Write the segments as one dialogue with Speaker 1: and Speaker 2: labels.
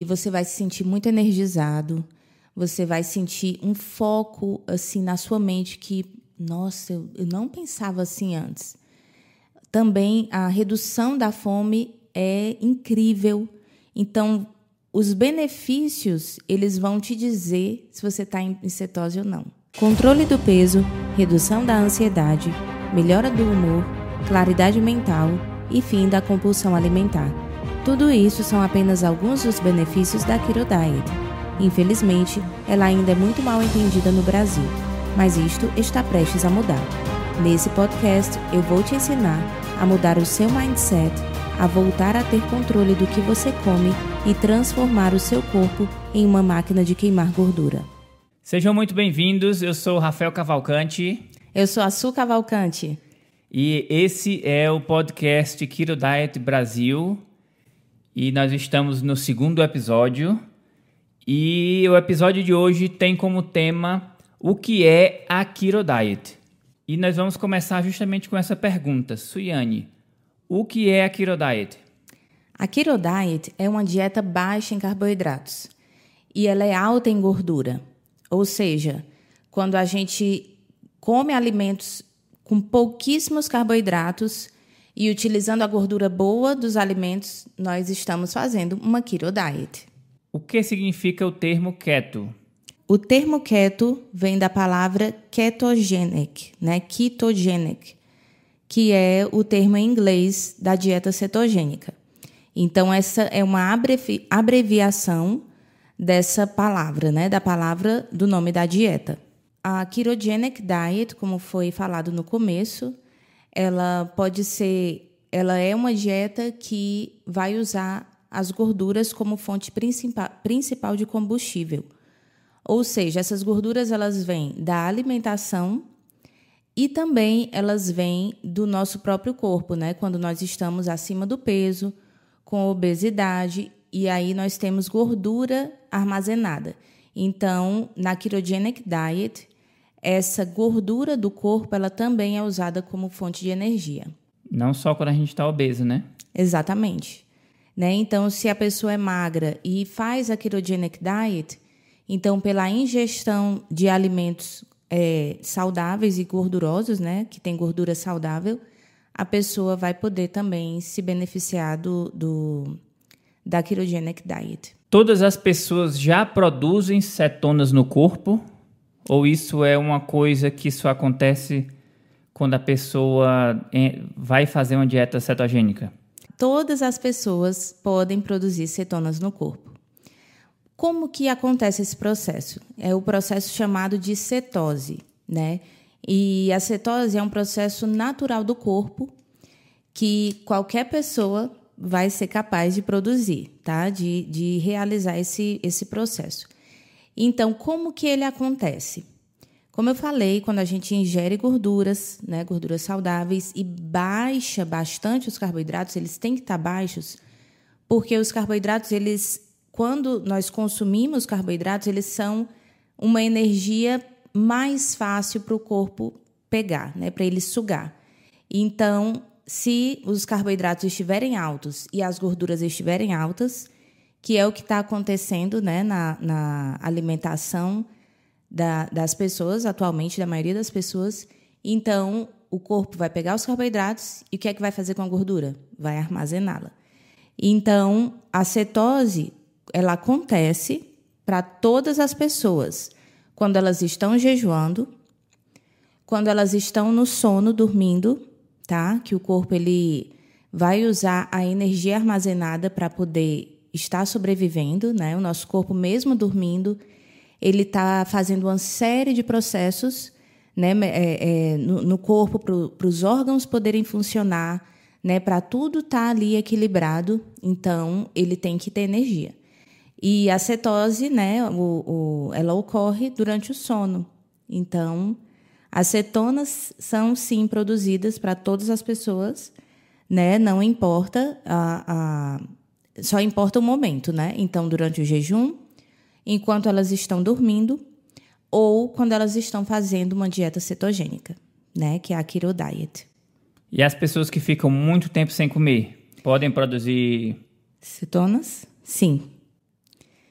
Speaker 1: e você vai se sentir muito energizado. Você vai sentir um foco assim na sua mente que, nossa, eu, eu não pensava assim antes. Também a redução da fome é incrível. Então, os benefícios, eles vão te dizer se você está em cetose ou não. Controle do peso, redução da ansiedade, melhora do humor, claridade mental e fim da compulsão alimentar. Tudo isso são apenas alguns dos benefícios da Keto Diet. Infelizmente, ela ainda é muito mal entendida no Brasil, mas isto está prestes a mudar. Nesse podcast, eu vou te ensinar a mudar o seu mindset, a voltar a ter controle do que você come e transformar o seu corpo em uma máquina de queimar gordura.
Speaker 2: Sejam muito bem-vindos. Eu sou Rafael Cavalcante.
Speaker 1: Eu sou a Su Cavalcante.
Speaker 2: E esse é o podcast Keto Diet Brasil. E nós estamos no segundo episódio. E o episódio de hoje tem como tema o que é a Keto Diet. E nós vamos começar justamente com essa pergunta. Suiane, o que é a Keto Diet?
Speaker 1: A Keto Diet é uma dieta baixa em carboidratos e ela é alta em gordura. Ou seja, quando a gente come alimentos com pouquíssimos carboidratos e utilizando a gordura boa dos alimentos, nós estamos fazendo uma keto diet.
Speaker 2: O que significa o termo keto?
Speaker 1: O termo keto vem da palavra ketogenic, né? Ketogenic, que é o termo em inglês da dieta cetogênica. Então essa é uma abrevi abreviação dessa palavra, né? Da palavra do nome da dieta. A ketogenic diet, como foi falado no começo, ela pode ser, ela é uma dieta que vai usar as gorduras como fonte principal, principal de combustível. Ou seja, essas gorduras elas vêm da alimentação e também elas vêm do nosso próprio corpo, né? Quando nós estamos acima do peso, com obesidade, e aí nós temos gordura armazenada. Então, na ketogenic diet, essa gordura do corpo ela também é usada como fonte de energia.
Speaker 2: Não só quando a gente está obeso, né?
Speaker 1: Exatamente. Né? Então, se a pessoa é magra e faz a ketogenic diet, então pela ingestão de alimentos é, saudáveis e gordurosos, né, que tem gordura saudável, a pessoa vai poder também se beneficiar do, do da ketogenic diet.
Speaker 2: Todas as pessoas já produzem cetonas no corpo ou isso é uma coisa que só acontece quando a pessoa é, vai fazer uma dieta cetogênica?
Speaker 1: Todas as pessoas podem produzir cetonas no corpo. Como que acontece esse processo? É o processo chamado de cetose, né? E a cetose é um processo natural do corpo que qualquer pessoa vai ser capaz de produzir, tá? De, de realizar esse, esse processo. Então, como que ele acontece? Como eu falei, quando a gente ingere gorduras, né, gorduras saudáveis e baixa bastante os carboidratos, eles têm que estar baixos, porque os carboidratos, eles, quando nós consumimos carboidratos, eles são uma energia mais fácil para o corpo pegar, né, para ele sugar. Então, se os carboidratos estiverem altos e as gorduras estiverem altas, que é o que está acontecendo né, na, na alimentação da, das pessoas, atualmente, da maioria das pessoas. Então, o corpo vai pegar os carboidratos e o que é que vai fazer com a gordura? Vai armazená-la. Então, a cetose, ela acontece para todas as pessoas quando elas estão jejuando, quando elas estão no sono, dormindo, tá? Que o corpo ele vai usar a energia armazenada para poder está sobrevivendo, né? O nosso corpo, mesmo dormindo, ele está fazendo uma série de processos, né? É, é, no, no, corpo para os órgãos poderem funcionar, né? Para tudo estar tá ali equilibrado, então ele tem que ter energia. E a cetose, né? O, o, ela ocorre durante o sono. Então, as cetonas são sim produzidas para todas as pessoas, né? Não importa a, a só importa o momento, né? Então, durante o jejum, enquanto elas estão dormindo, ou quando elas estão fazendo uma dieta cetogênica, né? Que é a keto diet.
Speaker 2: E as pessoas que ficam muito tempo sem comer podem produzir
Speaker 1: cetonas? Sim.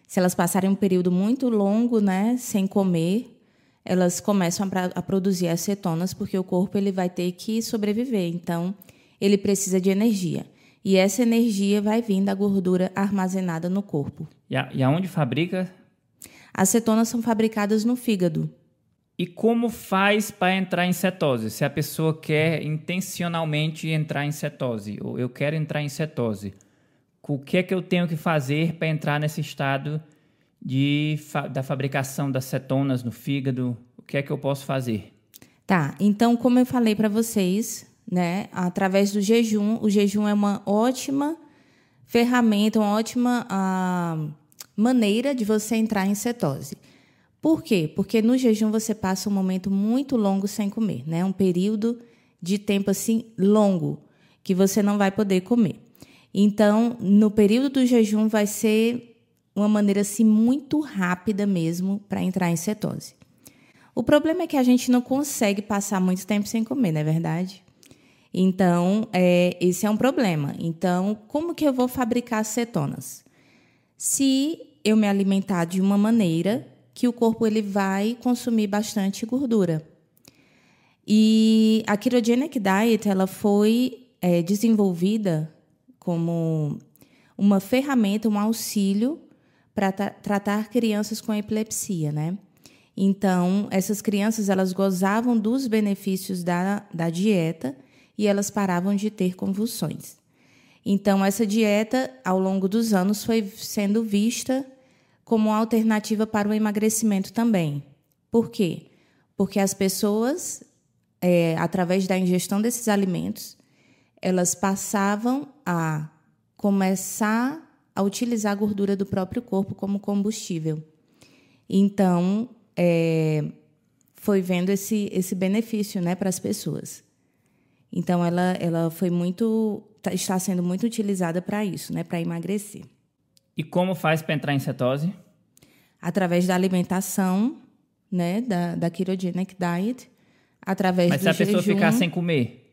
Speaker 1: Se elas passarem um período muito longo, né, sem comer, elas começam a, a produzir as cetonas porque o corpo ele vai ter que sobreviver. Então, ele precisa de energia. E essa energia vai vir da gordura armazenada no corpo.
Speaker 2: E, a, e aonde fabrica?
Speaker 1: As cetonas são fabricadas no fígado.
Speaker 2: E como faz para entrar em cetose? Se a pessoa quer intencionalmente entrar em cetose, ou eu quero entrar em cetose, o que é que eu tenho que fazer para entrar nesse estado de, da fabricação das cetonas no fígado? O que é que eu posso fazer?
Speaker 1: Tá, então, como eu falei para vocês, né, através do jejum, o jejum é uma ótima ferramenta, uma ótima uh, maneira de você entrar em cetose. Por quê? Porque no jejum você passa um momento muito longo sem comer, né? Um período de tempo assim longo que você não vai poder comer. Então, no período do jejum vai ser uma maneira assim muito rápida mesmo para entrar em cetose. O problema é que a gente não consegue passar muito tempo sem comer, não é verdade? Então, é, esse é um problema. Então, como que eu vou fabricar cetonas? Se eu me alimentar de uma maneira que o corpo ele vai consumir bastante gordura. E a ketogenic diet ela foi é, desenvolvida como uma ferramenta, um auxílio para tra tratar crianças com epilepsia, né? Então, essas crianças elas gozavam dos benefícios da, da dieta e elas paravam de ter convulsões. Então, essa dieta, ao longo dos anos, foi sendo vista como alternativa para o emagrecimento também. Por quê? Porque as pessoas, é, através da ingestão desses alimentos, elas passavam a começar a utilizar a gordura do próprio corpo como combustível. Então, é, foi vendo esse, esse benefício né, para as pessoas. Então, ela, ela foi muito, tá, está sendo muito utilizada para isso, né, para emagrecer.
Speaker 2: E como faz para entrar em cetose?
Speaker 1: Através da alimentação, né, da, da ketogenic diet, através
Speaker 2: Mas
Speaker 1: do
Speaker 2: se a pessoa
Speaker 1: jejum,
Speaker 2: ficar sem comer?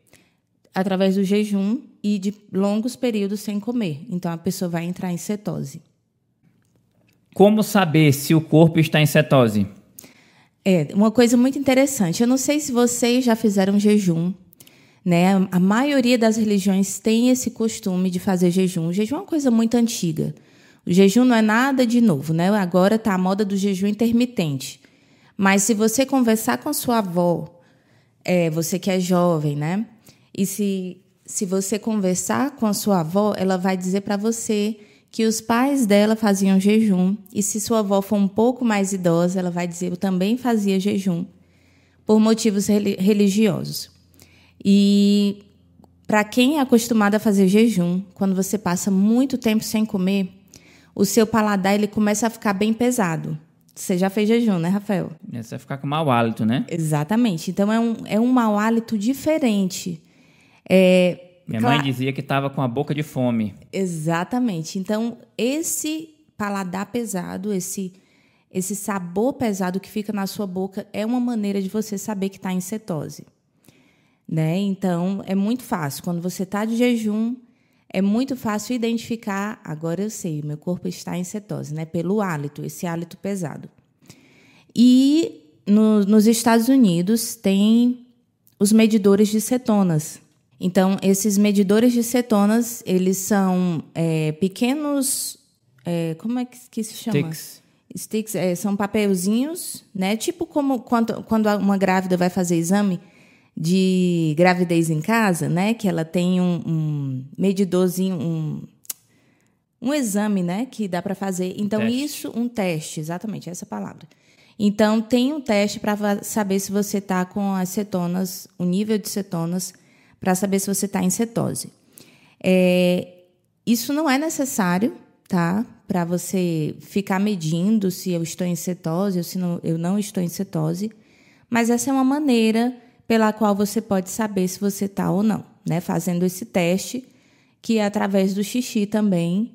Speaker 1: através do jejum e de longos períodos sem comer. Então a pessoa vai entrar em cetose.
Speaker 2: Como saber se o corpo está em cetose?
Speaker 1: É, uma coisa muito interessante. Eu não sei se vocês já fizeram jejum. Né? A maioria das religiões tem esse costume de fazer jejum. O jejum é uma coisa muito antiga. O jejum não é nada de novo, né? Agora está a moda do jejum intermitente. Mas se você conversar com sua avó, é, você que é jovem, né? E se, se você conversar com a sua avó, ela vai dizer para você que os pais dela faziam jejum. E se sua avó for um pouco mais idosa, ela vai dizer eu também fazia jejum por motivos religiosos. E para quem é acostumado a fazer jejum, quando você passa muito tempo sem comer, o seu paladar ele começa a ficar bem pesado. Você já fez jejum, né, Rafael?
Speaker 2: Você vai ficar com mau hálito, né?
Speaker 1: Exatamente. Então é um, é um mau hálito diferente. É,
Speaker 2: Minha mãe dizia que estava com a boca de fome.
Speaker 1: Exatamente. Então, esse paladar pesado, esse, esse sabor pesado que fica na sua boca, é uma maneira de você saber que está em cetose. Né? Então, é muito fácil. Quando você está de jejum, é muito fácil identificar. Agora eu sei, meu corpo está em cetose, né? pelo hálito, esse hálito pesado. E no, nos Estados Unidos, tem os medidores de cetonas. Então, esses medidores de cetonas, eles são é, pequenos. É, como é que, que, se chama?
Speaker 2: Sticks.
Speaker 1: Sticks é, são papelzinhos, né? Tipo como quando, quando uma grávida vai fazer exame de gravidez em casa, né? Que ela tem um, um medidorzinho, um, um exame, né? Que dá para fazer. Então,
Speaker 2: teste.
Speaker 1: isso, um teste, exatamente, essa palavra. Então, tem um teste para saber se você está com as cetonas, o nível de cetonas para saber se você está em cetose. É, isso não é necessário, tá? Para você ficar medindo se eu estou em cetose ou se não, eu não estou em cetose. Mas essa é uma maneira pela qual você pode saber se você está ou não, né? Fazendo esse teste, que é através do xixi também.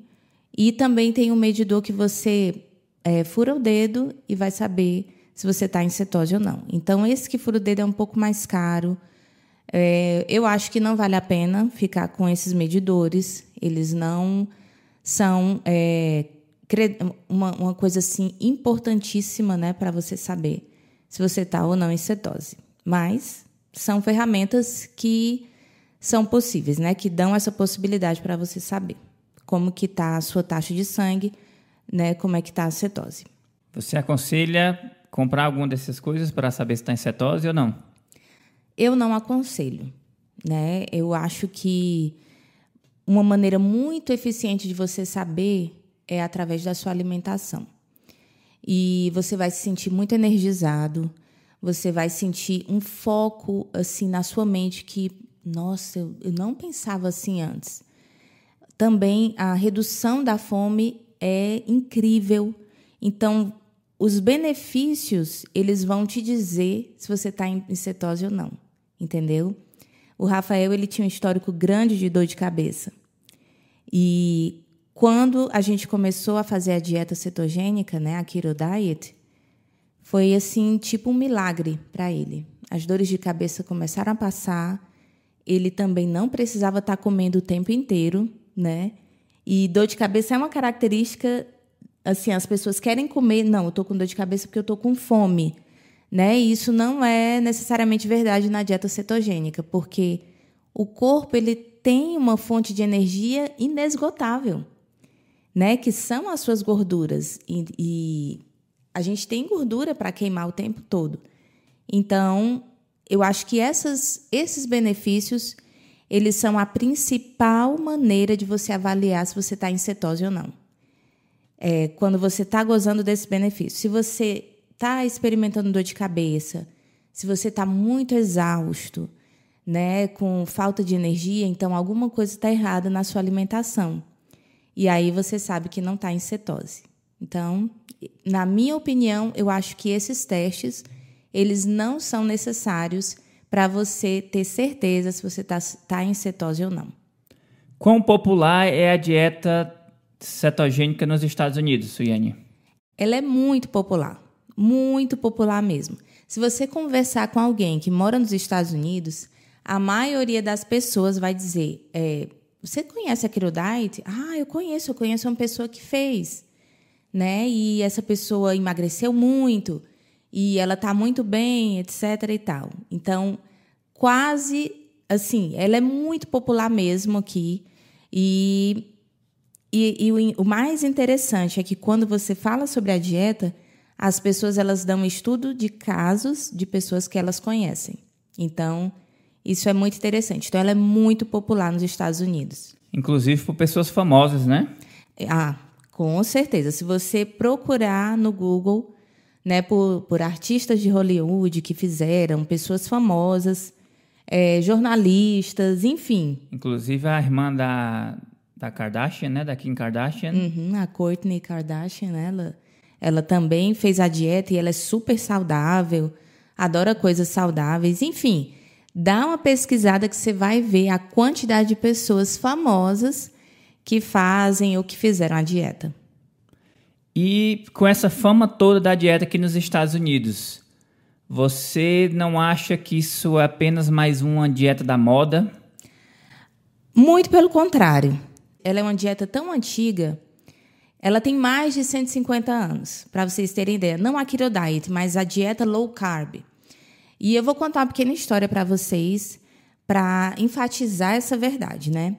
Speaker 1: E também tem um medidor que você é, fura o dedo e vai saber se você está em cetose ou não. Então, esse que fura o dedo é um pouco mais caro, é, eu acho que não vale a pena ficar com esses medidores. Eles não são é, uma, uma coisa assim importantíssima, né, para você saber se você está ou não em cetose. Mas são ferramentas que são possíveis, né, que dão essa possibilidade para você saber como que está a sua taxa de sangue, né, como é que está a cetose.
Speaker 2: Você aconselha comprar alguma dessas coisas para saber se está em cetose ou não?
Speaker 1: Eu não aconselho, né? Eu acho que uma maneira muito eficiente de você saber é através da sua alimentação. E você vai se sentir muito energizado, você vai sentir um foco assim na sua mente que, nossa, eu, não pensava assim antes. Também a redução da fome é incrível. Então, os benefícios, eles vão te dizer se você está em cetose ou não, entendeu? O Rafael, ele tinha um histórico grande de dor de cabeça. E quando a gente começou a fazer a dieta cetogênica, né, a Keto Diet, foi assim, tipo um milagre para ele. As dores de cabeça começaram a passar, ele também não precisava estar tá comendo o tempo inteiro, né? E dor de cabeça é uma característica assim, as pessoas querem comer, não, eu estou com dor de cabeça porque eu estou com fome, né? E isso não é necessariamente verdade na dieta cetogênica, porque o corpo ele tem uma fonte de energia inesgotável né, que são as suas gorduras. E, e a gente tem gordura para queimar o tempo todo. Então, eu acho que essas, esses benefícios eles são a principal maneira de você avaliar se você está em cetose ou não. É, quando você está gozando desse benefício. Se você está experimentando dor de cabeça, se você está muito exausto, né, com falta de energia, então alguma coisa está errada na sua alimentação. E aí você sabe que não está em cetose. Então, na minha opinião, eu acho que esses testes eles não são necessários para você ter certeza se você está tá em cetose ou não.
Speaker 2: Quão popular é a dieta cetogênica nos Estados Unidos, Suiane?
Speaker 1: Ela é muito popular, muito popular mesmo. Se você conversar com alguém que mora nos Estados Unidos, a maioria das pessoas vai dizer: é, você conhece a Diet? Ah, eu conheço, eu conheço uma pessoa que fez, né? E essa pessoa emagreceu muito e ela está muito bem, etc e tal. Então, quase assim, ela é muito popular mesmo aqui e e, e o, o, mais interessante é que quando você fala sobre a dieta, as pessoas elas dão estudo de casos de pessoas que elas conhecem. Então, isso é muito interessante. Então, ela é muito popular nos Estados Unidos.
Speaker 2: Inclusive por pessoas famosas, né?
Speaker 1: Ah, com certeza. Se você procurar no Google, né, por, por artistas de Hollywood que fizeram, pessoas famosas, é, jornalistas, enfim.
Speaker 2: Inclusive a irmã da, da Kardashian, né? Da Kim Kardashian.
Speaker 1: Uhum, a Kourtney Kardashian, ela, ela também fez a dieta e ela é super saudável, adora coisas saudáveis, enfim dá uma pesquisada que você vai ver a quantidade de pessoas famosas que fazem ou que fizeram a dieta.
Speaker 2: E com essa fama toda da dieta aqui nos Estados Unidos, você não acha que isso é apenas mais uma dieta da moda?
Speaker 1: Muito pelo contrário. Ela é uma dieta tão antiga, ela tem mais de 150 anos, para vocês terem ideia. Não a keto diet, mas a dieta low carb. E eu vou contar uma pequena história para vocês para enfatizar essa verdade, né?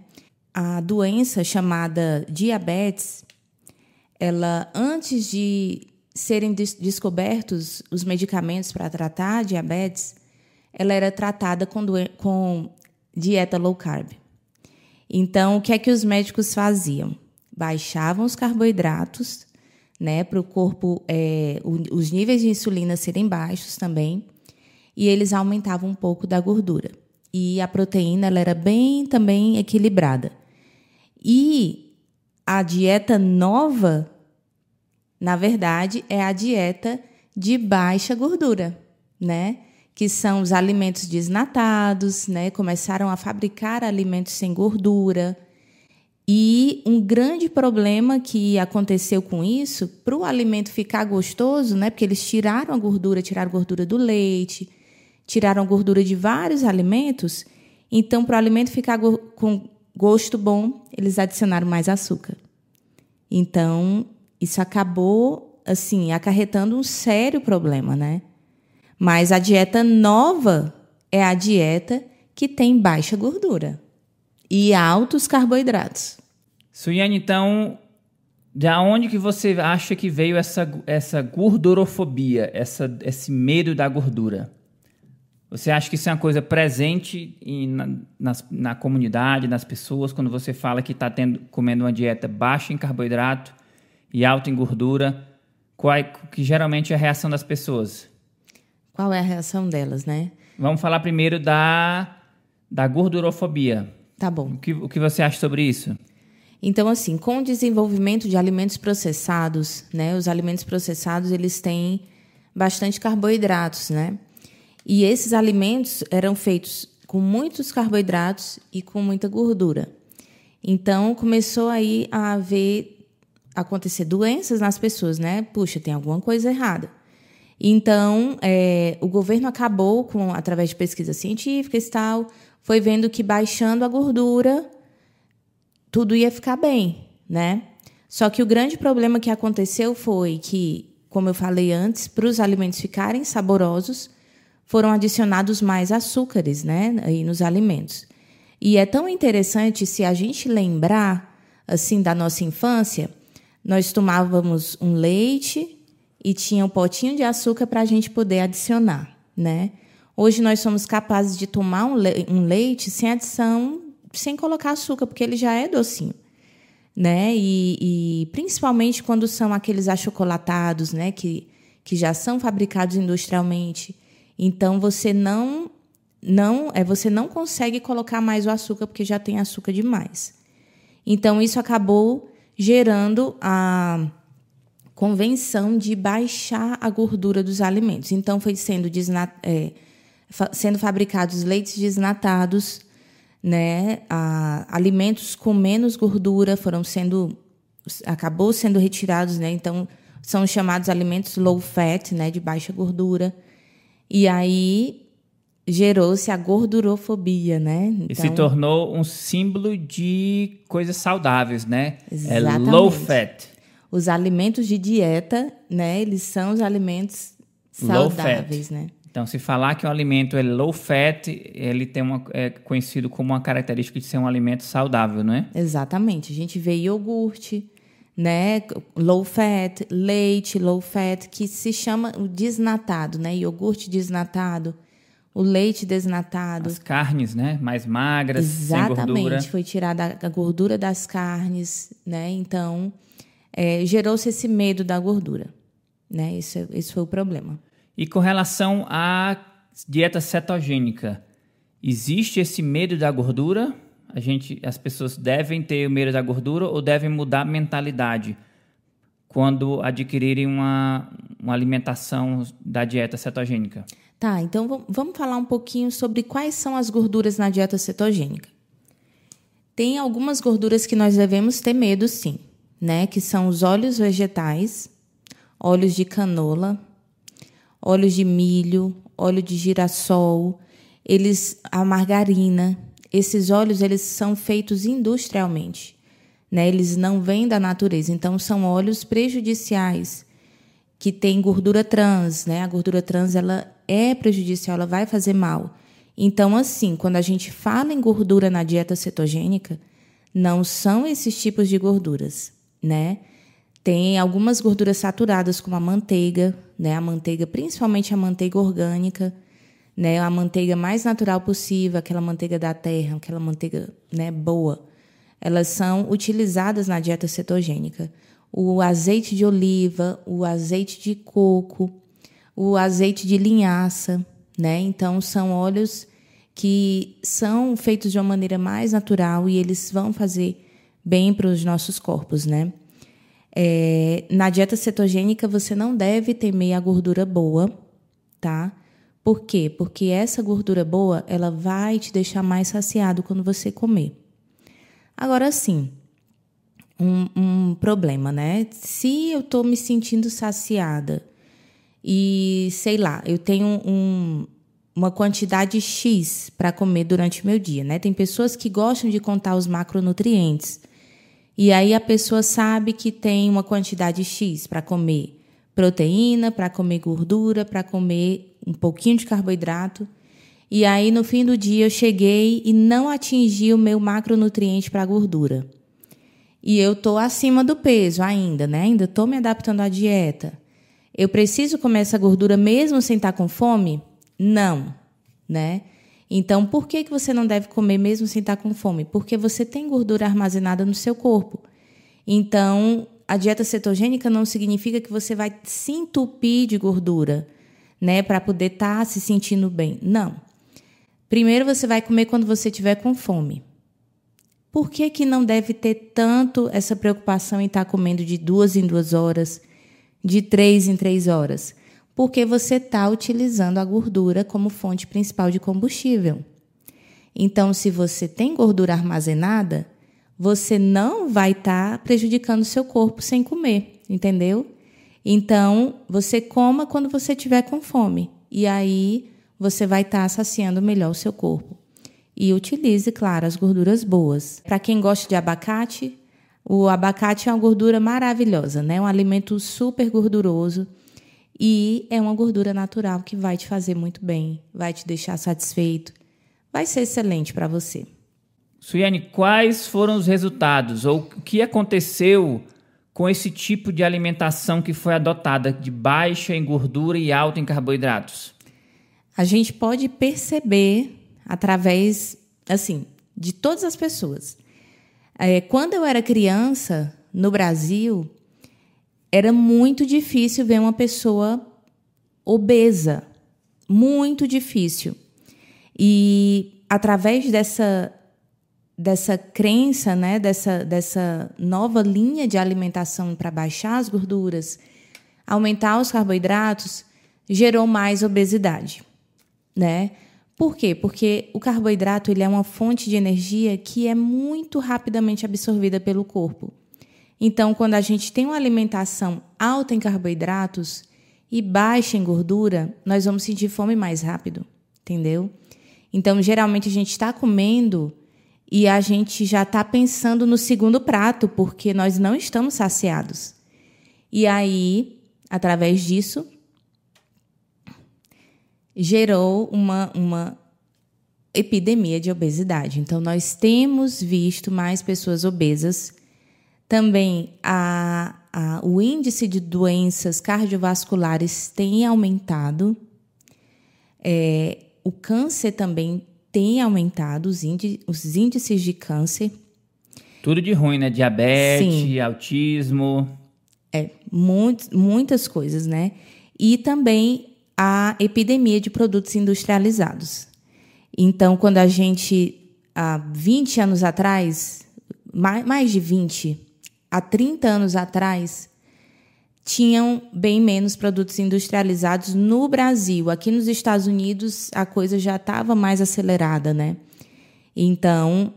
Speaker 1: A doença chamada diabetes, ela antes de serem des descobertos os medicamentos para tratar a diabetes, ela era tratada com, com dieta low carb. Então, o que é que os médicos faziam? Baixavam os carboidratos, né, para o corpo, é, os níveis de insulina serem baixos também, e eles aumentavam um pouco da gordura. E a proteína ela era bem também equilibrada. E a dieta nova, na verdade, é a dieta de baixa gordura, né? Que são os alimentos desnatados, né? Começaram a fabricar alimentos sem gordura. E um grande problema que aconteceu com isso, para o alimento ficar gostoso, né? Porque eles tiraram a gordura, tiraram a gordura do leite, tiraram gordura de vários alimentos, então, para o alimento ficar com gosto bom, eles adicionaram mais açúcar. Então, isso acabou, assim, acarretando um sério problema, né? Mas a dieta nova é a dieta que tem baixa gordura e altos carboidratos.
Speaker 2: Suiane, então, da onde que você acha que veio essa, essa gordurofobia, essa, esse medo da gordura? Você acha que isso é uma coisa presente em, na, nas, na comunidade, nas pessoas, quando você fala que está comendo uma dieta baixa em carboidrato e alta em gordura? Qual é, que geralmente é a reação das pessoas?
Speaker 1: Qual é a reação delas, né?
Speaker 2: Vamos falar primeiro da, da gordurofobia.
Speaker 1: Tá bom.
Speaker 2: O que, o que você acha sobre isso?
Speaker 1: Então, assim, com o desenvolvimento de alimentos processados, né? Os alimentos processados, eles têm bastante carboidratos, né? E esses alimentos eram feitos com muitos carboidratos e com muita gordura. Então começou aí a haver acontecer doenças nas pessoas, né? Puxa, tem alguma coisa errada. Então é, o governo acabou com através de pesquisas científicas e tal, foi vendo que baixando a gordura tudo ia ficar bem, né? Só que o grande problema que aconteceu foi que, como eu falei antes, para os alimentos ficarem saborosos, foram adicionados mais açúcares né, aí nos alimentos. E é tão interessante se a gente lembrar assim da nossa infância, nós tomávamos um leite e tinha um potinho de açúcar para a gente poder adicionar, né? Hoje nós somos capazes de tomar um, le um leite sem adição, sem colocar açúcar, porque ele já é docinho, né? E, e principalmente quando são aqueles achocolatados, né? Que, que já são fabricados industrialmente então você não não é você não consegue colocar mais o açúcar porque já tem açúcar demais. Então isso acabou gerando a convenção de baixar a gordura dos alimentos. Então foi sendo é, sendo fabricados leites desnatados, né? A, alimentos com menos gordura foram sendo acabou sendo retirados, né? Então são chamados alimentos low fat, né? De baixa gordura. E aí gerou-se a gordurofobia, né?
Speaker 2: Então, e se então tornou um símbolo de coisas saudáveis, né? Exatamente. É low fat.
Speaker 1: Os alimentos de dieta, né? Eles são os alimentos saudáveis, né?
Speaker 2: Então, se falar que um alimento é low fat, ele tem uma, é conhecido como uma característica de ser um alimento saudável, não é?
Speaker 1: Exatamente. A gente vê iogurte, né? Low fat, leite low fat, que se chama o desnatado, né? Iogurte desnatado, o leite desnatado.
Speaker 2: As carnes, né? Mais magras,
Speaker 1: Exatamente,
Speaker 2: sem gordura.
Speaker 1: foi tirada a gordura das carnes, né? Então, é, gerou-se esse medo da gordura, né? Esse, esse foi o problema.
Speaker 2: E com relação à dieta cetogênica, existe esse medo da gordura? A gente, as pessoas devem ter medo da gordura ou devem mudar a mentalidade quando adquirirem uma, uma alimentação da dieta cetogênica?
Speaker 1: Tá, então vamos falar um pouquinho sobre quais são as gorduras na dieta cetogênica. Tem algumas gorduras que nós devemos ter medo, sim, né? Que são os óleos vegetais, óleos de canola, óleos de milho, óleo de girassol, eles a margarina, esses óleos eles são feitos industrialmente, né? Eles não vêm da natureza, então são óleos prejudiciais que têm gordura trans, né? A gordura trans ela é prejudicial, ela vai fazer mal. Então, assim, quando a gente fala em gordura na dieta cetogênica, não são esses tipos de gorduras, né? Tem algumas gorduras saturadas, como a manteiga, né? A manteiga, principalmente a manteiga orgânica, né, a manteiga mais natural possível, aquela manteiga da terra, aquela manteiga né, boa, elas são utilizadas na dieta cetogênica. O azeite de oliva, o azeite de coco, o azeite de linhaça, né? Então são óleos que são feitos de uma maneira mais natural e eles vão fazer bem para os nossos corpos, né? É, na dieta cetogênica você não deve temer a gordura boa, tá? Por quê? Porque essa gordura boa, ela vai te deixar mais saciado quando você comer. Agora sim, um, um problema, né? Se eu estou me sentindo saciada e, sei lá, eu tenho um, uma quantidade X para comer durante o meu dia, né? Tem pessoas que gostam de contar os macronutrientes. E aí a pessoa sabe que tem uma quantidade X para comer proteína, para comer gordura, para comer um pouquinho de carboidrato. E aí no fim do dia eu cheguei e não atingi o meu macronutriente para gordura. E eu tô acima do peso ainda, né? Ainda tô me adaptando à dieta. Eu preciso comer essa gordura mesmo sem estar tá com fome? Não, né? Então, por que, que você não deve comer mesmo sem estar tá com fome? Porque você tem gordura armazenada no seu corpo. Então, a dieta cetogênica não significa que você vai se entupir de gordura, né, para poder estar tá se sentindo bem. Não. Primeiro você vai comer quando você tiver com fome. Por que, que não deve ter tanto essa preocupação em estar tá comendo de duas em duas horas, de três em três horas? Porque você está utilizando a gordura como fonte principal de combustível. Então, se você tem gordura armazenada, você não vai estar tá prejudicando o seu corpo sem comer, entendeu? Então, você coma quando você tiver com fome. E aí você vai estar tá saciando melhor o seu corpo. E utilize, claro, as gorduras boas. Para quem gosta de abacate, o abacate é uma gordura maravilhosa, né? Um alimento super gorduroso e é uma gordura natural que vai te fazer muito bem, vai te deixar satisfeito, vai ser excelente para você.
Speaker 2: Suiane, quais foram os resultados ou o que aconteceu com esse tipo de alimentação que foi adotada de baixa em gordura e alta em carboidratos?
Speaker 1: A gente pode perceber através, assim, de todas as pessoas. É, quando eu era criança, no Brasil, era muito difícil ver uma pessoa obesa. Muito difícil. E através dessa, dessa crença, né, dessa, dessa nova linha de alimentação para baixar as gorduras, aumentar os carboidratos, gerou mais obesidade, né? Por quê? Porque o carboidrato ele é uma fonte de energia que é muito rapidamente absorvida pelo corpo. Então, quando a gente tem uma alimentação alta em carboidratos e baixa em gordura, nós vamos sentir fome mais rápido, entendeu? Então, geralmente a gente está comendo e a gente já está pensando no segundo prato, porque nós não estamos saciados. E aí, através disso, gerou uma, uma epidemia de obesidade. Então, nós temos visto mais pessoas obesas. Também a, a, o índice de doenças cardiovasculares tem aumentado. É, o câncer também tem aumentado, os, índices, os índices de câncer.
Speaker 2: Tudo de ruim, né? Diabetes, Sim. autismo.
Speaker 1: É, muito, muitas coisas, né? E também a epidemia de produtos industrializados. Então, quando a gente, há 20 anos atrás, mais de 20, há 30 anos atrás, tinham bem menos produtos industrializados no Brasil. Aqui nos Estados Unidos, a coisa já estava mais acelerada, né? Então,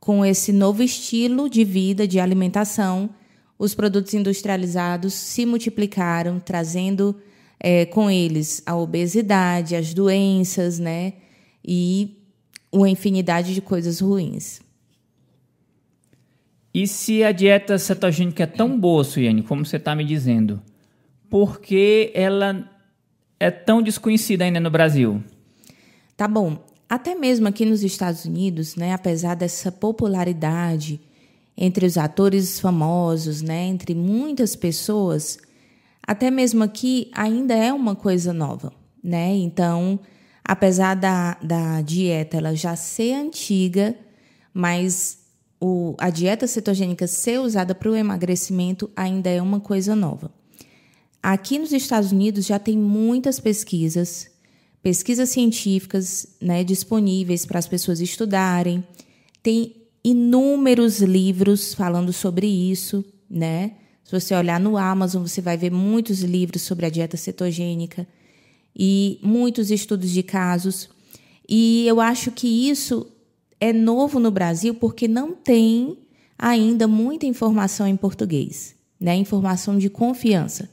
Speaker 1: com esse novo estilo de vida, de alimentação, os produtos industrializados se multiplicaram, trazendo é, com eles a obesidade, as doenças, né? E uma infinidade de coisas ruins.
Speaker 2: E se a dieta cetogênica é tão boa, Suiane, como você está me dizendo, por que ela é tão desconhecida ainda no Brasil?
Speaker 1: Tá bom. Até mesmo aqui nos Estados Unidos, né, apesar dessa popularidade entre os atores famosos, né, entre muitas pessoas, até mesmo aqui ainda é uma coisa nova, né? Então, apesar da, da dieta ela já ser antiga, mas o, a dieta cetogênica ser usada para o emagrecimento ainda é uma coisa nova. Aqui nos Estados Unidos já tem muitas pesquisas, pesquisas científicas né, disponíveis para as pessoas estudarem. Tem inúmeros livros falando sobre isso, né? Se você olhar no Amazon, você vai ver muitos livros sobre a dieta cetogênica e muitos estudos de casos. E eu acho que isso é novo no Brasil porque não tem ainda muita informação em português, né? Informação de confiança.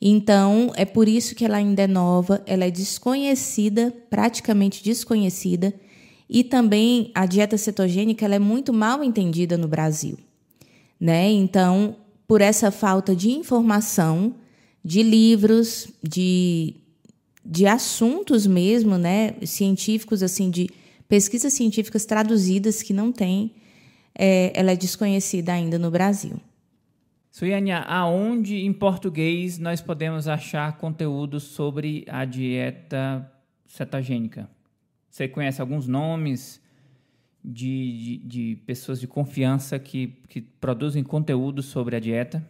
Speaker 1: Então, é por isso que ela ainda é nova, ela é desconhecida, praticamente desconhecida, e também a dieta cetogênica ela é muito mal entendida no Brasil né? Então, por essa falta de informação, de livros, de, de assuntos mesmo, né, científicos assim de pesquisas científicas traduzidas que não tem, é, ela é desconhecida ainda no Brasil.
Speaker 2: Suiania, aonde em português nós podemos achar conteúdo sobre a dieta cetogênica? Você conhece alguns nomes de, de, de pessoas de confiança que, que produzem conteúdo sobre a dieta?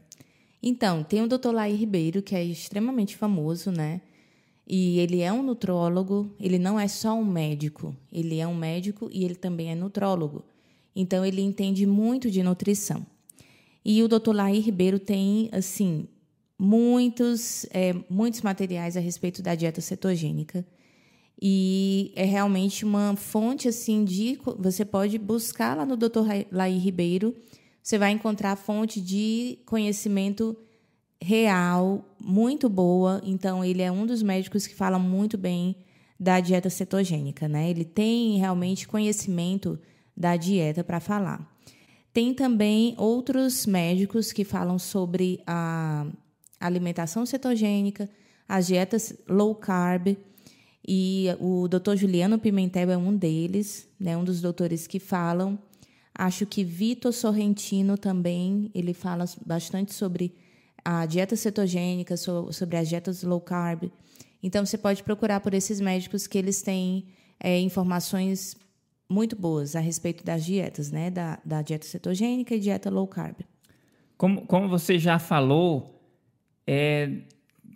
Speaker 1: Então, tem o Dr. Laí Ribeiro, que é extremamente famoso, né? E ele é um nutrólogo, ele não é só um médico, ele é um médico e ele também é nutrólogo. Então, ele entende muito de nutrição. E o Dr. Laí Ribeiro tem, assim, muitos, é, muitos materiais a respeito da dieta cetogênica. E é realmente uma fonte, assim, de... Você pode buscar lá no Dr. Laí Ribeiro, você vai encontrar fonte de conhecimento real, muito boa. Então, ele é um dos médicos que fala muito bem da dieta cetogênica, né? Ele tem realmente conhecimento da dieta para falar. Tem também outros médicos que falam sobre a alimentação cetogênica, as dietas low carb, e o Dr. Juliano Pimentel é um deles, né, um dos doutores que falam Acho que Vitor Sorrentino também, ele fala bastante sobre a dieta cetogênica, sobre as dietas low carb. Então, você pode procurar por esses médicos que eles têm é, informações muito boas a respeito das dietas, né? Da, da dieta cetogênica e dieta low carb.
Speaker 2: Como, como você já falou, é,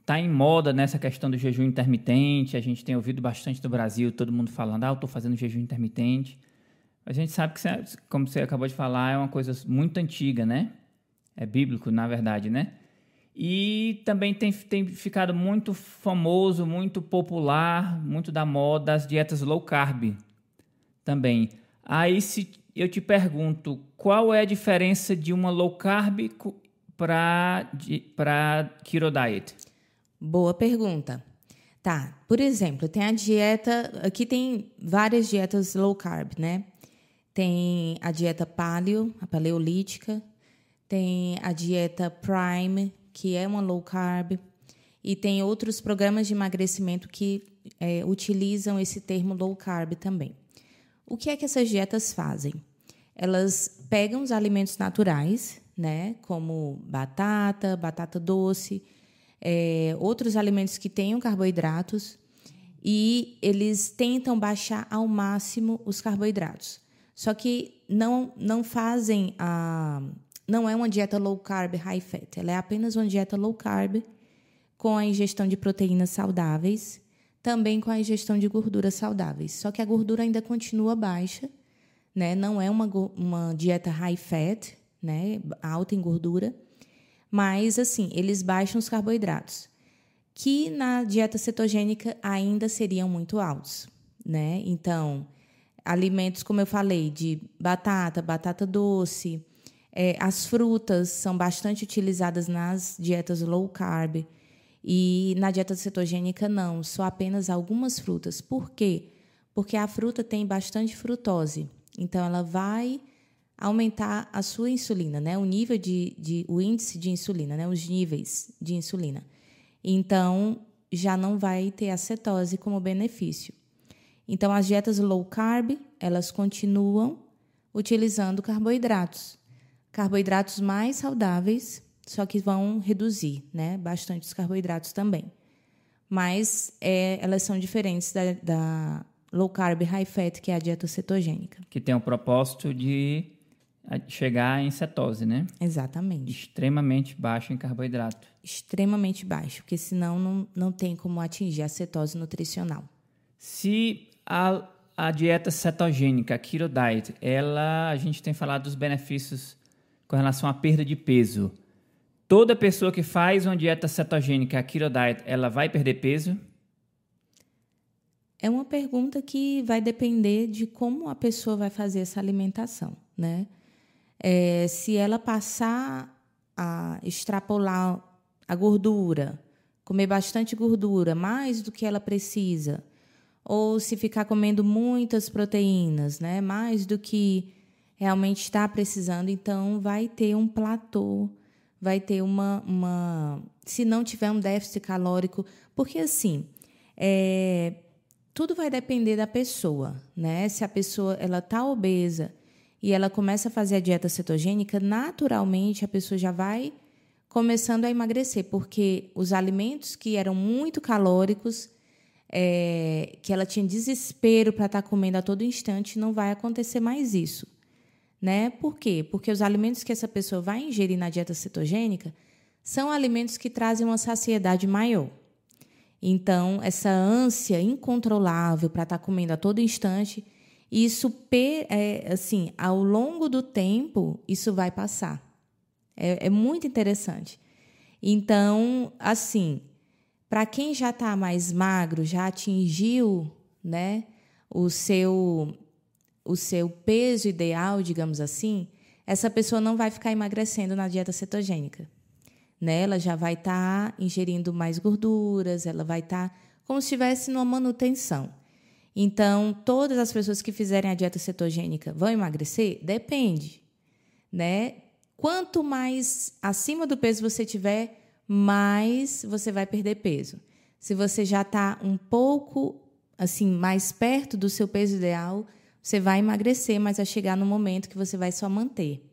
Speaker 2: tá em moda nessa questão do jejum intermitente. A gente tem ouvido bastante do Brasil, todo mundo falando, ah, eu estou fazendo jejum intermitente. A gente sabe que, como você acabou de falar, é uma coisa muito antiga, né? É bíblico, na verdade, né? E também tem, tem ficado muito famoso, muito popular, muito da moda as dietas low carb também. Aí se eu te pergunto, qual é a diferença de uma low carb para keto diet?
Speaker 1: Boa pergunta. Tá, por exemplo, tem a dieta, aqui tem várias dietas low carb, né? Tem a dieta paleo, a paleolítica, tem a dieta prime, que é uma low carb, e tem outros programas de emagrecimento que é, utilizam esse termo low carb também. O que é que essas dietas fazem? Elas pegam os alimentos naturais, né, como batata, batata doce, é, outros alimentos que tenham carboidratos, e eles tentam baixar ao máximo os carboidratos. Só que não, não fazem a. Não é uma dieta low carb, high fat. Ela é apenas uma dieta low carb com a ingestão de proteínas saudáveis, também com a ingestão de gorduras saudáveis. Só que a gordura ainda continua baixa, né? Não é uma, uma dieta high fat, né? Alta em gordura, mas assim, eles baixam os carboidratos, que na dieta cetogênica ainda seriam muito altos, né? Então, alimentos, como eu falei, de batata, batata doce. É, as frutas são bastante utilizadas nas dietas low carb. E na dieta cetogênica, não, só apenas algumas frutas. Por quê? Porque a fruta tem bastante frutose. Então, ela vai aumentar a sua insulina, né? o nível de, de o índice de insulina, né? os níveis de insulina. Então, já não vai ter a cetose como benefício. Então, as dietas low carb, elas continuam utilizando carboidratos. Carboidratos mais saudáveis, só que vão reduzir né, bastante os carboidratos também. Mas é, elas são diferentes da, da low carb high fat, que é a dieta cetogênica.
Speaker 2: Que tem o propósito de chegar em cetose, né?
Speaker 1: Exatamente.
Speaker 2: Extremamente baixo em carboidrato.
Speaker 1: Extremamente baixo, porque senão não, não tem como atingir a cetose nutricional.
Speaker 2: Se a, a dieta cetogênica, a keto diet, ela, a gente tem falado dos benefícios com relação à perda de peso. Toda pessoa que faz uma dieta cetogênica, a keto diet, ela vai perder peso?
Speaker 1: É uma pergunta que vai depender de como a pessoa vai fazer essa alimentação, né? É, se ela passar a extrapolar a gordura, comer bastante gordura, mais do que ela precisa, ou se ficar comendo muitas proteínas, né? mais do que realmente está precisando, então vai ter um platô, vai ter uma, uma. Se não tiver um déficit calórico, porque assim, é, tudo vai depender da pessoa, né? Se a pessoa ela está obesa e ela começa a fazer a dieta cetogênica, naturalmente a pessoa já vai começando a emagrecer, porque os alimentos que eram muito calóricos, é, que ela tinha desespero para estar tá comendo a todo instante, não vai acontecer mais isso. Né? Por quê? Porque os alimentos que essa pessoa vai ingerir na dieta cetogênica são alimentos que trazem uma saciedade maior. Então, essa ânsia incontrolável para estar tá comendo a todo instante, isso, é, assim, ao longo do tempo, isso vai passar. É, é muito interessante. Então, assim, para quem já está mais magro, já atingiu, né, o seu o seu peso ideal, digamos assim, essa pessoa não vai ficar emagrecendo na dieta cetogênica né? Ela já vai estar tá ingerindo mais gorduras, ela vai estar tá como se estivesse numa manutenção. Então, todas as pessoas que fizerem a dieta cetogênica vão emagrecer? Depende, né? Quanto mais acima do peso você tiver, mais você vai perder peso. Se você já está um pouco assim mais perto do seu peso ideal, você vai emagrecer, mas vai chegar no momento que você vai só manter.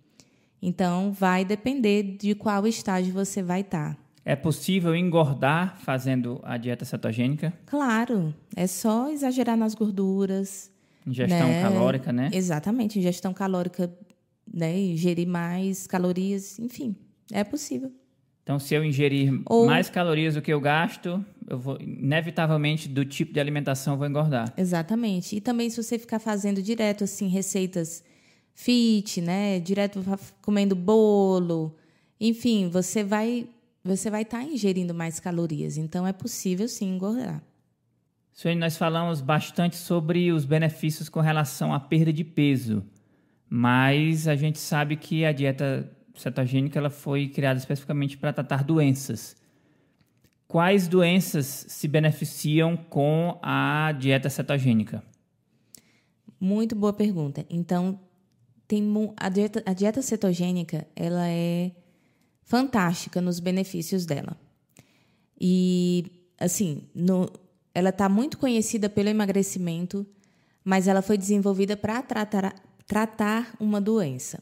Speaker 1: Então, vai depender de qual estágio você vai estar. Tá.
Speaker 2: É possível engordar fazendo a dieta cetogênica?
Speaker 1: Claro, é só exagerar nas gorduras.
Speaker 2: Ingestão né? calórica, né?
Speaker 1: Exatamente, ingestão calórica, né? Ingerir mais calorias, enfim, é possível.
Speaker 2: Então, se eu ingerir Ou... mais calorias do que eu gasto, eu vou, inevitavelmente, do tipo de alimentação, eu vou engordar.
Speaker 1: Exatamente. E também, se você ficar fazendo direto, assim, receitas fit, né? Direto comendo bolo, enfim, você vai você vai estar tá ingerindo mais calorias. Então é possível sim engordar.
Speaker 2: Suene, nós falamos bastante sobre os benefícios com relação à perda de peso, mas a gente sabe que a dieta cetogênica ela foi criada especificamente para tratar doenças. Quais doenças se beneficiam com a dieta cetogênica?
Speaker 1: Muito boa pergunta. Então, tem a dieta, a dieta cetogênica ela é fantástica nos benefícios dela. E assim, no, ela está muito conhecida pelo emagrecimento, mas ela foi desenvolvida para tratar, tratar uma doença.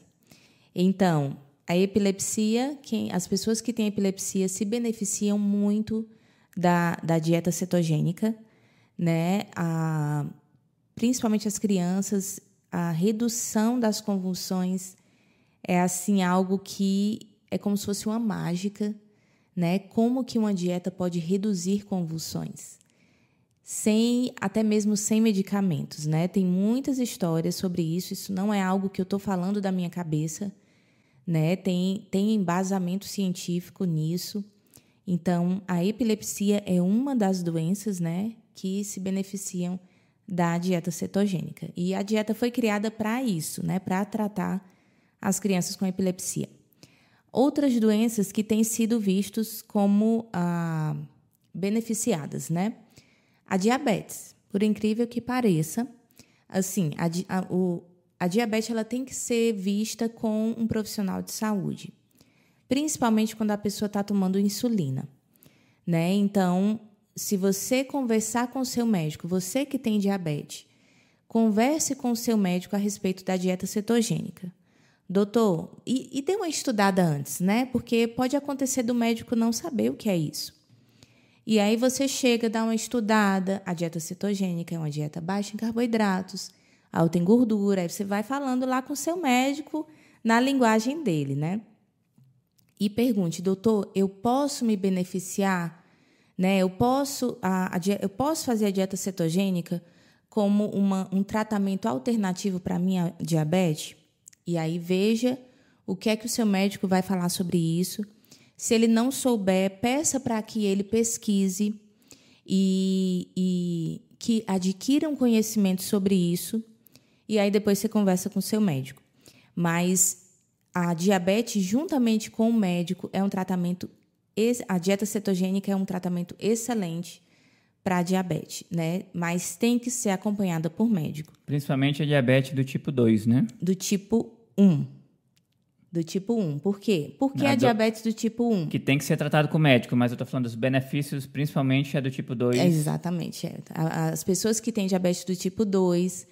Speaker 1: Então, a epilepsia, quem, as pessoas que têm epilepsia se beneficiam muito da, da dieta cetogênica, né? A, principalmente as crianças a redução das convulsões é assim algo que é como se fosse uma mágica, né? Como que uma dieta pode reduzir convulsões? Sem até mesmo sem medicamentos, né? Tem muitas histórias sobre isso, isso não é algo que eu estou falando da minha cabeça, né? Tem tem embasamento científico nisso. Então, a epilepsia é uma das doenças, né, que se beneficiam da dieta cetogênica. E a dieta foi criada para isso, né, para tratar as crianças com epilepsia. Outras doenças que têm sido vistos como ah, beneficiadas, né? A diabetes, por incrível que pareça, assim, a, a, o, a diabetes ela tem que ser vista com um profissional de saúde, principalmente quando a pessoa está tomando insulina, né? Então, se você conversar com o seu médico, você que tem diabetes, converse com o seu médico a respeito da dieta cetogênica. Doutor, e, e dê uma estudada antes, né? Porque pode acontecer do médico não saber o que é isso. E aí você chega, dá uma estudada. A dieta cetogênica é uma dieta baixa em carboidratos, em gordura. Aí você vai falando lá com o seu médico na linguagem dele, né? E pergunte, doutor, eu posso me beneficiar né? Eu, posso, a, a, eu posso fazer a dieta cetogênica como uma, um tratamento alternativo para a minha diabetes? E aí veja o que é que o seu médico vai falar sobre isso. Se ele não souber, peça para que ele pesquise e, e que adquira um conhecimento sobre isso. E aí depois você conversa com o seu médico. Mas a diabetes, juntamente com o médico, é um tratamento a dieta cetogênica é um tratamento excelente para diabetes, né? Mas tem que ser acompanhada por médico.
Speaker 2: Principalmente a diabetes do tipo 2, né?
Speaker 1: Do tipo 1. Do tipo 1. Por quê? Porque
Speaker 2: Ah,
Speaker 1: a
Speaker 2: do-
Speaker 1: diabetes do tipo 1.
Speaker 2: Que tem que ser tratado com médico, mas eu tô falando dos benefícios, principalmente a do tipo 2.
Speaker 1: É, exatamente. é. A- As pessoas que têm diabetes do tipo 2,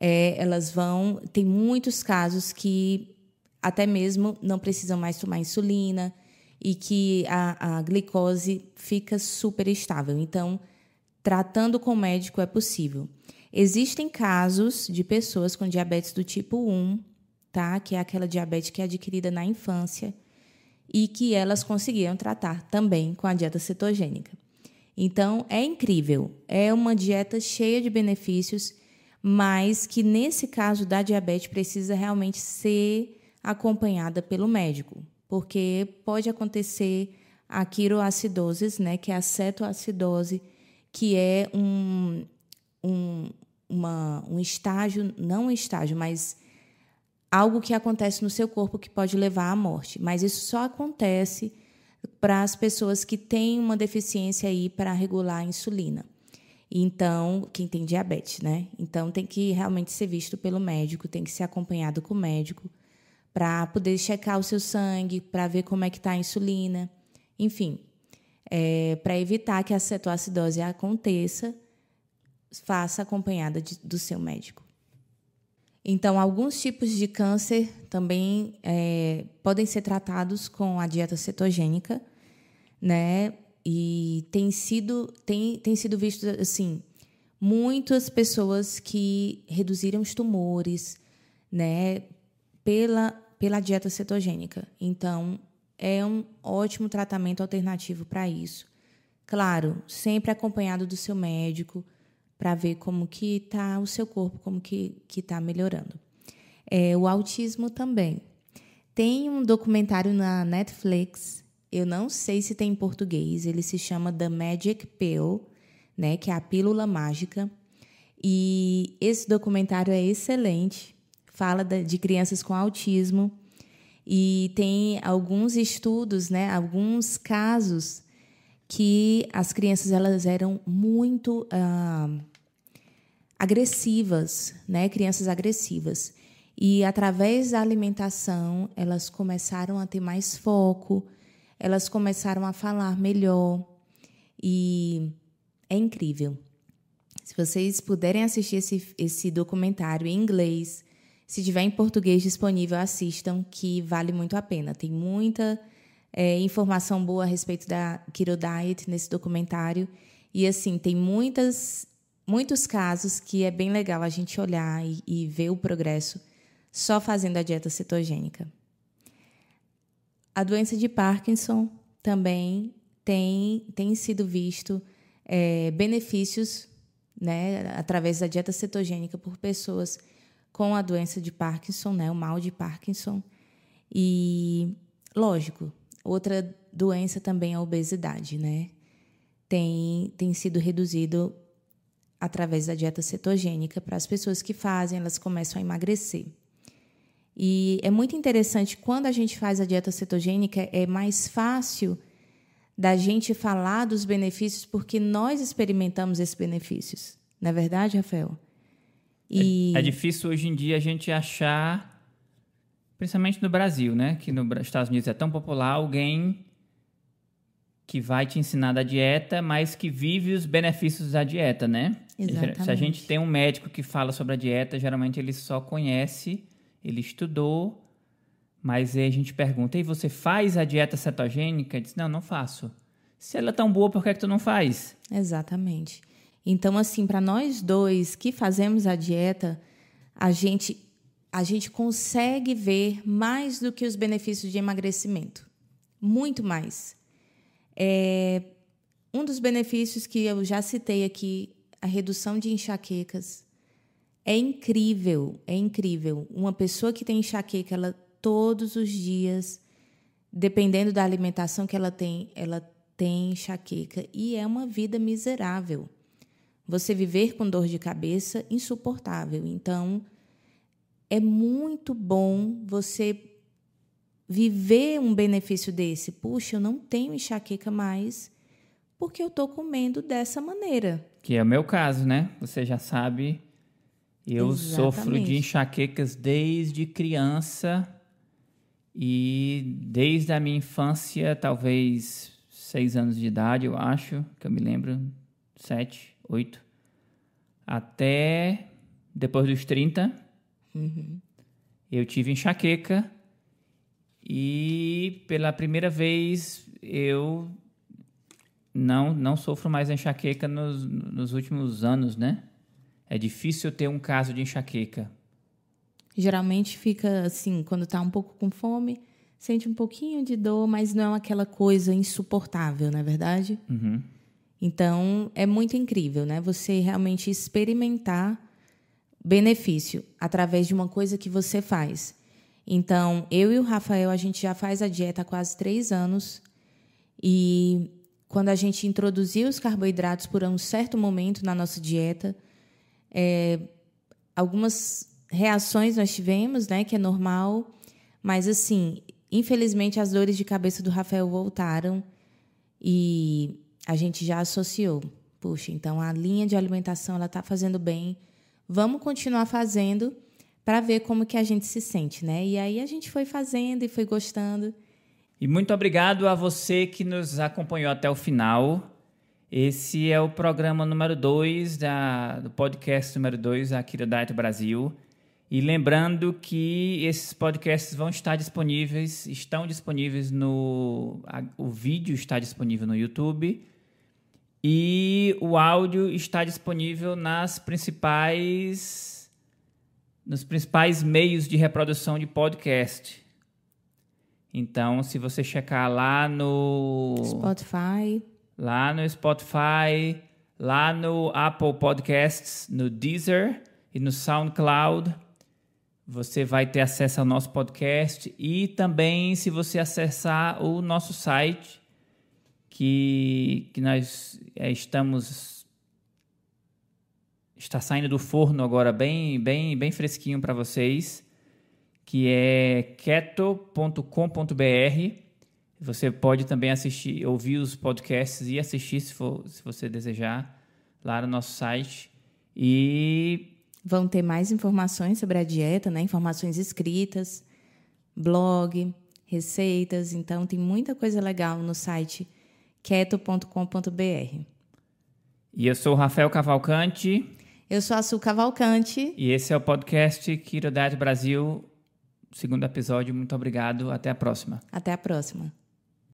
Speaker 1: é, elas vão. Tem muitos casos que até mesmo não precisam mais tomar insulina e que a, a glicose fica super estável. Então, tratando com o médico é possível. Existem casos de pessoas com diabetes do tipo 1, tá? Que é aquela diabetes que é adquirida na infância e que elas conseguiram tratar também com a dieta cetogênica. Então, é incrível. É uma dieta cheia de benefícios, mas que nesse caso da diabetes precisa realmente ser acompanhada pelo médico, porque pode acontecer a quiroacidose, né, que é a cetoacidose, que é um, um, uma, um estágio, não um estágio, mas algo que acontece no seu corpo que pode levar à morte. Mas isso só acontece para as pessoas que têm uma deficiência aí para regular a insulina. Então, quem tem diabetes, né? Então, tem que realmente ser visto pelo médico, tem que ser acompanhado com o médico para poder checar o seu sangue, para ver como é que está a insulina, enfim, é, para evitar que a cetoacidose aconteça, faça acompanhada de- do seu médico. Então, alguns tipos de câncer também é, podem ser tratados com a dieta cetogênica, né? E tem sido, tem, tem sido visto, assim, muitas pessoas que reduziram os tumores, né? Pela, pela dieta cetogênica. Então, é um ótimo tratamento alternativo para isso. Claro, sempre acompanhado do seu médico, para ver como que está o seu corpo, como que está melhorando. É, o autismo também. Tem um documentário na Netflix, eu não sei se tem em português, ele se chama The Magic Pill, né, que é a pílula mágica. E esse documentário é excelente, fala de crianças com autismo e tem alguns estudos, né, alguns casos que as crianças elas eram muito ah, agressivas, né? Crianças agressivas. E através da alimentação, elas começaram a ter mais foco, elas começaram a falar melhor. E é incrível. Se vocês puderem assistir esse, esse documentário em inglês, se tiver em português disponível, assistam, que vale muito a pena. Tem muita é, informação boa a respeito da Keto Diet nesse documentário. E, assim, tem muitas, muitos casos que é bem legal a gente olhar e, e ver o progresso só fazendo a dieta cetogênica. A doença de Parkinson também tem, tem sido visto é, benefícios né, através da dieta cetogênica por pessoas com a doença de Parkinson, né, o mal de Parkinson. E, lógico, outra doença também é a obesidade, né? Tem, tem sido reduzido através da dieta cetogênica para as pessoas que fazem, elas começam a emagrecer. E é muito interessante quando a gente faz a dieta cetogênica, é mais fácil da gente falar dos benefícios porque nós experimentamos esses benefícios. Não é verdade, Rafael?
Speaker 2: E... É, é, difícil hoje em dia a gente achar, principalmente no Brasil, né? Que nos Estados Unidos é tão popular, alguém que vai te ensinar da dieta, mas que vive os benefícios da dieta, né?
Speaker 1: Exatamente.
Speaker 2: Se a gente tem um médico que fala sobre a dieta, geralmente ele só conhece, ele estudou, mas aí a gente pergunta, e você faz a dieta cetogênica? Ele diz, não, não faço. Se ela é tão boa, por que, é que tu não faz?
Speaker 1: Exatamente. Então, assim, para nós dois que fazemos a dieta, a gente, a gente consegue ver mais do que os benefícios de emagrecimento. Muito mais. É, um dos benefícios que eu já citei aqui, a redução de enxaquecas, é incrível, é incrível. Uma pessoa que tem enxaqueca, ela todos os dias, dependendo da alimentação que ela tem, ela tem enxaqueca e é uma vida miserável. Você viver com dor de cabeça insuportável. Então, é muito bom você viver um benefício desse. Puxa, eu não tenho enxaqueca mais porque eu estou comendo dessa maneira.
Speaker 2: Que é o meu caso, né? Você já sabe. Eu sofro de enxaquecas desde criança e desde a minha infância, talvez seis anos de idade, eu acho, que eu me lembro, sete, oito, até depois dos 30, uhum. eu tive enxaqueca e pela primeira vez eu não, não sofro mais enxaqueca nos, nos últimos anos, né? É difícil ter um caso de enxaqueca.
Speaker 1: Geralmente fica assim, quando está um pouco com fome, sente um pouquinho de dor, mas não é aquela coisa insuportável, não é verdade?
Speaker 2: Uhum.
Speaker 1: Então, é muito incrível, né? Você realmente experimentar benefício através de uma coisa que você faz. Então, eu e o Rafael, a gente já faz a dieta há quase três anos. E quando a gente introduziu os carboidratos por um certo momento na nossa dieta, é, algumas reações nós tivemos, né, que é normal, mas assim, infelizmente as dores de cabeça do Rafael voltaram e a gente já associou. Puxa, então a linha de alimentação ela está fazendo bem. Vamos continuar fazendo para ver como que a gente se sente, né? E aí a gente foi fazendo e foi gostando.
Speaker 2: E muito obrigado a você que nos acompanhou até o final. Esse é o programa número 2 do podcast número 2 aqui do Diet Brasil. E lembrando que esses podcasts vão estar disponíveis, estão disponíveis no. A, o vídeo está disponível no YouTube e o áudio está disponível nas principais. nos principais meios de reprodução de podcast. Então, se você checar lá no
Speaker 1: Spotify,
Speaker 2: lá no Spotify, lá no Apple Podcasts, no Deezer e no SoundCloud, você vai ter acesso ao nosso podcast e também se você acessar o nosso site que, que nós é, estamos está saindo do forno agora bem bem bem fresquinho para vocês que é keto.com.br. Você pode também assistir, ouvir os podcasts e assistir se, for, se você desejar lá no nosso site. E
Speaker 1: vão ter mais informações sobre a dieta, né? Informações escritas, blog, receitas. Então tem muita coisa legal no site keto.com.br.
Speaker 2: E eu sou o Rafael Cavalcante.
Speaker 1: Eu sou a Su Cavalcante.
Speaker 2: E esse é o podcast Keto Diet Brasil segundo episódio. Muito obrigado. Até a próxima.
Speaker 1: Até a próxima.